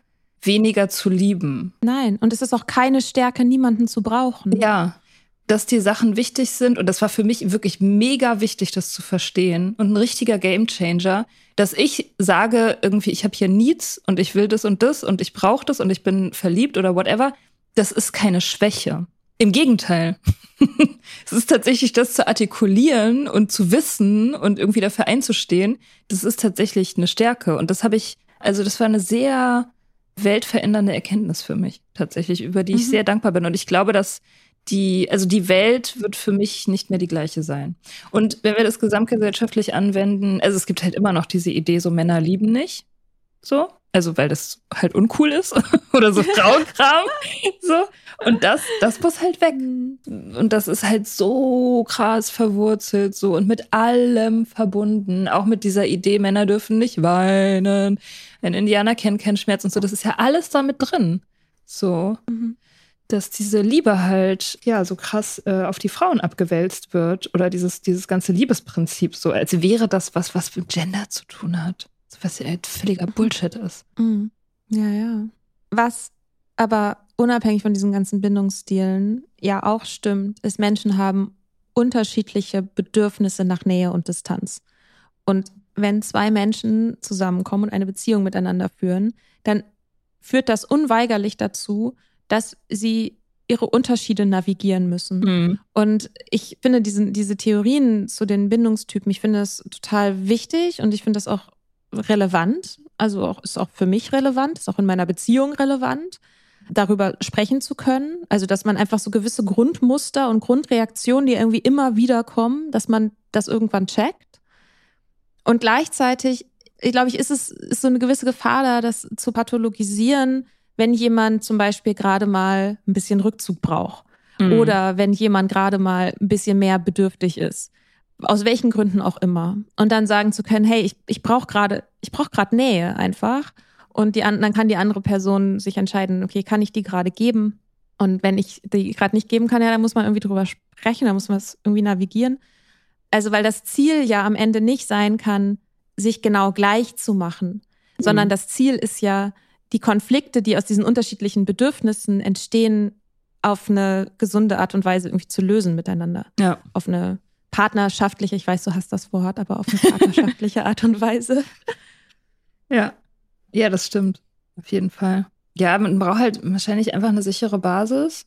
weniger zu lieben. Nein, und es ist auch keine Stärke, niemanden zu brauchen. Ja, dass die Sachen wichtig sind und das war für mich wirklich mega wichtig, das zu verstehen und ein richtiger Gamechanger, dass ich sage irgendwie, ich habe hier Needs und ich will das und das und ich brauche das und ich bin verliebt oder whatever. Das ist keine Schwäche. Im Gegenteil. es ist tatsächlich das zu artikulieren und zu wissen und irgendwie dafür einzustehen. Das ist tatsächlich eine Stärke und das habe ich, also das war eine sehr weltverändernde Erkenntnis für mich, tatsächlich, über die ich mhm. sehr dankbar bin. Und ich glaube, dass die, also die Welt wird für mich nicht mehr die gleiche sein. Und wenn wir das gesamtgesellschaftlich anwenden, also es gibt halt immer noch diese Idee, so Männer lieben nicht. So. Also, weil das halt uncool ist oder so Frauenkram. so. Und das, das muss halt weg. Und das ist halt so krass verwurzelt, so und mit allem verbunden. Auch mit dieser Idee, Männer dürfen nicht weinen. Ein Indianer kennt keinen Schmerz und so. Das ist ja alles damit drin. So. Mhm. Dass diese Liebe halt, ja, so krass äh, auf die Frauen abgewälzt wird. Oder dieses, dieses ganze Liebesprinzip, so als wäre das was, was mit Gender zu tun hat was ja halt völliger Bullshit ist. Mhm. Ja, ja. Was aber unabhängig von diesen ganzen Bindungsstilen ja auch stimmt, ist, Menschen haben unterschiedliche Bedürfnisse nach Nähe und Distanz. Und wenn zwei Menschen zusammenkommen und eine Beziehung miteinander führen, dann führt das unweigerlich dazu, dass sie ihre Unterschiede navigieren müssen. Mhm. Und ich finde diesen, diese Theorien zu den Bindungstypen, ich finde das total wichtig und ich finde das auch relevant, also auch, ist auch für mich relevant, ist auch in meiner Beziehung relevant, darüber sprechen zu können. Also, dass man einfach so gewisse Grundmuster und Grundreaktionen, die irgendwie immer wieder kommen, dass man das irgendwann checkt. Und gleichzeitig, ich glaube ich, ist es ist so eine gewisse Gefahr da, das zu pathologisieren, wenn jemand zum Beispiel gerade mal ein bisschen Rückzug braucht. Mhm. Oder wenn jemand gerade mal ein bisschen mehr bedürftig ist aus welchen Gründen auch immer. Und dann sagen zu können, hey, ich, ich brauche gerade, ich brauche gerade Nähe einfach. Und die, dann kann die andere Person sich entscheiden, okay, kann ich die gerade geben? Und wenn ich die gerade nicht geben kann, ja, dann muss man irgendwie drüber sprechen, dann muss man es irgendwie navigieren. Also, weil das Ziel ja am Ende nicht sein kann, sich genau gleich zu machen, mhm. sondern das Ziel ist ja, die Konflikte, die aus diesen unterschiedlichen Bedürfnissen entstehen, auf eine gesunde Art und Weise irgendwie zu lösen miteinander. Ja. Auf eine partnerschaftliche, ich weiß, du hast das Wort, aber auf eine partnerschaftliche Art und Weise. Ja. Ja, das stimmt. Auf jeden Fall. Ja, man braucht halt wahrscheinlich einfach eine sichere Basis.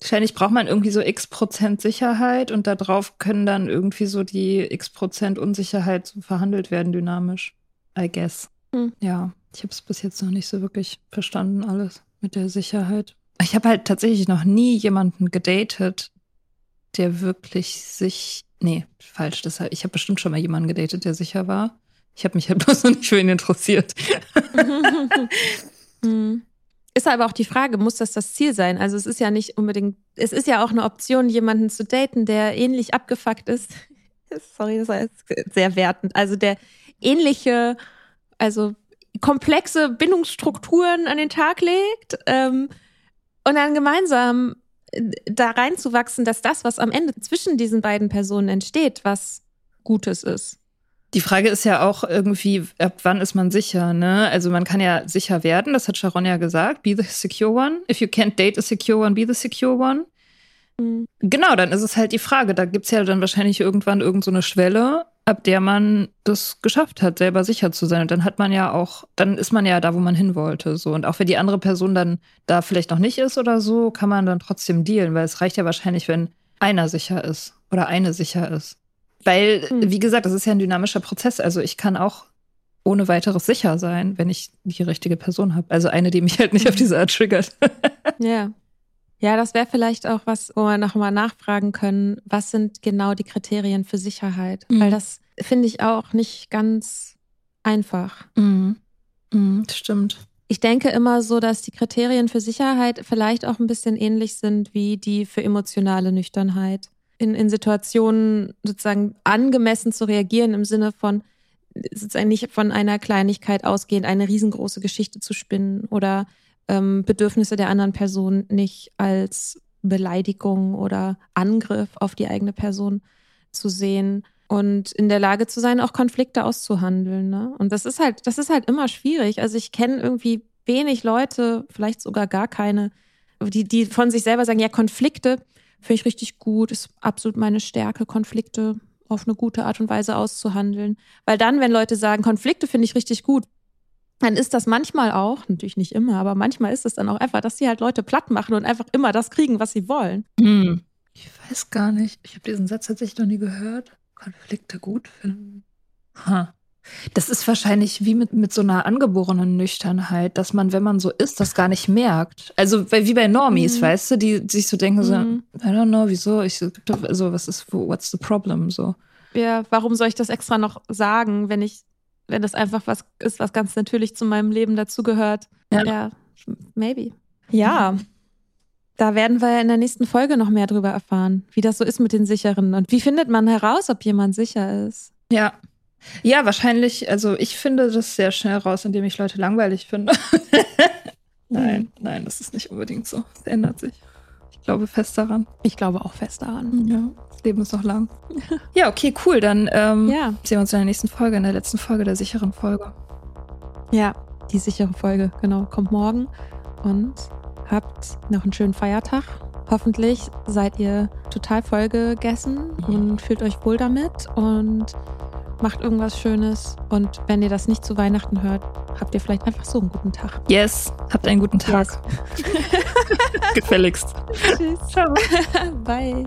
Wahrscheinlich braucht man irgendwie so x Prozent Sicherheit und darauf können dann irgendwie so die x Prozent Unsicherheit so verhandelt werden, dynamisch. I guess. Hm. Ja, ich habe es bis jetzt noch nicht so wirklich verstanden, alles mit der Sicherheit. Ich habe halt tatsächlich noch nie jemanden gedatet, der wirklich sich. Nee, falsch. Das, ich habe bestimmt schon mal jemanden gedatet, der sicher war. Ich habe mich halt bloß noch nicht für ihn interessiert. hm. Ist aber auch die Frage, muss das das Ziel sein? Also es ist ja nicht unbedingt, es ist ja auch eine Option, jemanden zu daten, der ähnlich abgefuckt ist. Sorry, das war jetzt sehr wertend. Also der ähnliche, also komplexe Bindungsstrukturen an den Tag legt ähm, und dann gemeinsam da reinzuwachsen, dass das, was am Ende zwischen diesen beiden Personen entsteht, was Gutes ist. Die Frage ist ja auch irgendwie, ab wann ist man sicher, ne? Also man kann ja sicher werden, das hat Sharon ja gesagt, be the secure one. If you can't date a secure one, be the secure one. Mhm. Genau, dann ist es halt die Frage, da gibt's ja dann wahrscheinlich irgendwann irgend so eine Schwelle, ab der man das geschafft hat, selber sicher zu sein. Und dann hat man ja auch, dann ist man ja da, wo man hin wollte. So. Und auch wenn die andere Person dann da vielleicht noch nicht ist oder so, kann man dann trotzdem dealen, weil es reicht ja wahrscheinlich, wenn einer sicher ist oder eine sicher ist. Weil, hm. wie gesagt, das ist ja ein dynamischer Prozess. Also ich kann auch ohne weiteres sicher sein, wenn ich die richtige Person habe. Also eine, die mich halt nicht auf diese Art triggert. ja. Ja, das wäre vielleicht auch was, wo wir nochmal nachfragen können, was sind genau die Kriterien für Sicherheit? Mhm. Weil das finde ich auch nicht ganz einfach. Mhm. Mhm, stimmt. Ich denke immer so, dass die Kriterien für Sicherheit vielleicht auch ein bisschen ähnlich sind wie die für emotionale Nüchternheit in, in Situationen sozusagen angemessen zu reagieren im Sinne von sozusagen nicht von einer Kleinigkeit ausgehend eine riesengroße Geschichte zu spinnen oder ähm, Bedürfnisse der anderen Person nicht als Beleidigung oder Angriff auf die eigene Person zu sehen und in der Lage zu sein, auch Konflikte auszuhandeln. Ne? Und das ist halt, das ist halt immer schwierig. Also ich kenne irgendwie wenig Leute, vielleicht sogar gar keine, die, die von sich selber sagen, ja, Konflikte Finde ich richtig gut, ist absolut meine Stärke, Konflikte auf eine gute Art und Weise auszuhandeln. Weil dann, wenn Leute sagen, Konflikte finde ich richtig gut, dann ist das manchmal auch, natürlich nicht immer, aber manchmal ist es dann auch einfach, dass sie halt Leute platt machen und einfach immer das kriegen, was sie wollen. Hm. Ich weiß gar nicht. Ich habe diesen Satz tatsächlich noch nie gehört. Konflikte gut finden. Ha. Das ist wahrscheinlich wie mit, mit so einer angeborenen Nüchternheit, dass man, wenn man so ist, das gar nicht merkt. Also wie bei Normies, mhm. weißt du, die sich so denken, so, mhm. I don't know, wieso, ich, also was ist, what's the problem, so. Ja, warum soll ich das extra noch sagen, wenn ich, wenn das einfach was ist, was ganz natürlich zu meinem Leben dazugehört? Ja. ja, maybe. Ja. Da werden wir in der nächsten Folge noch mehr drüber erfahren, wie das so ist mit den Sicheren und wie findet man heraus, ob jemand sicher ist. Ja, ja, wahrscheinlich, also ich finde das sehr schnell raus, indem ich Leute langweilig finde. nein, nein, das ist nicht unbedingt so. Es ändert sich. Ich glaube fest daran. Ich glaube auch fest daran. Ja, Leben ist noch lang. ja, okay, cool. Dann ähm, ja. sehen wir uns in der nächsten Folge, in der letzten Folge, der sicheren Folge. Ja, die sichere Folge, genau, kommt morgen. Und habt noch einen schönen Feiertag. Hoffentlich seid ihr total voll gegessen und fühlt euch wohl damit. Und macht irgendwas Schönes und wenn ihr das nicht zu Weihnachten hört, habt ihr vielleicht einfach so einen guten Tag. Yes, habt einen guten Tag. Yes. Gefälligst. Tschüss. Ciao. Bye.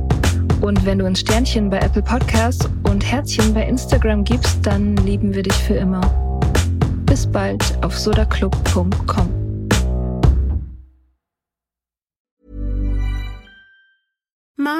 Und wenn du uns Sternchen bei Apple Podcasts und Herzchen bei Instagram gibst, dann lieben wir dich für immer. Bis bald auf sodaclub.com.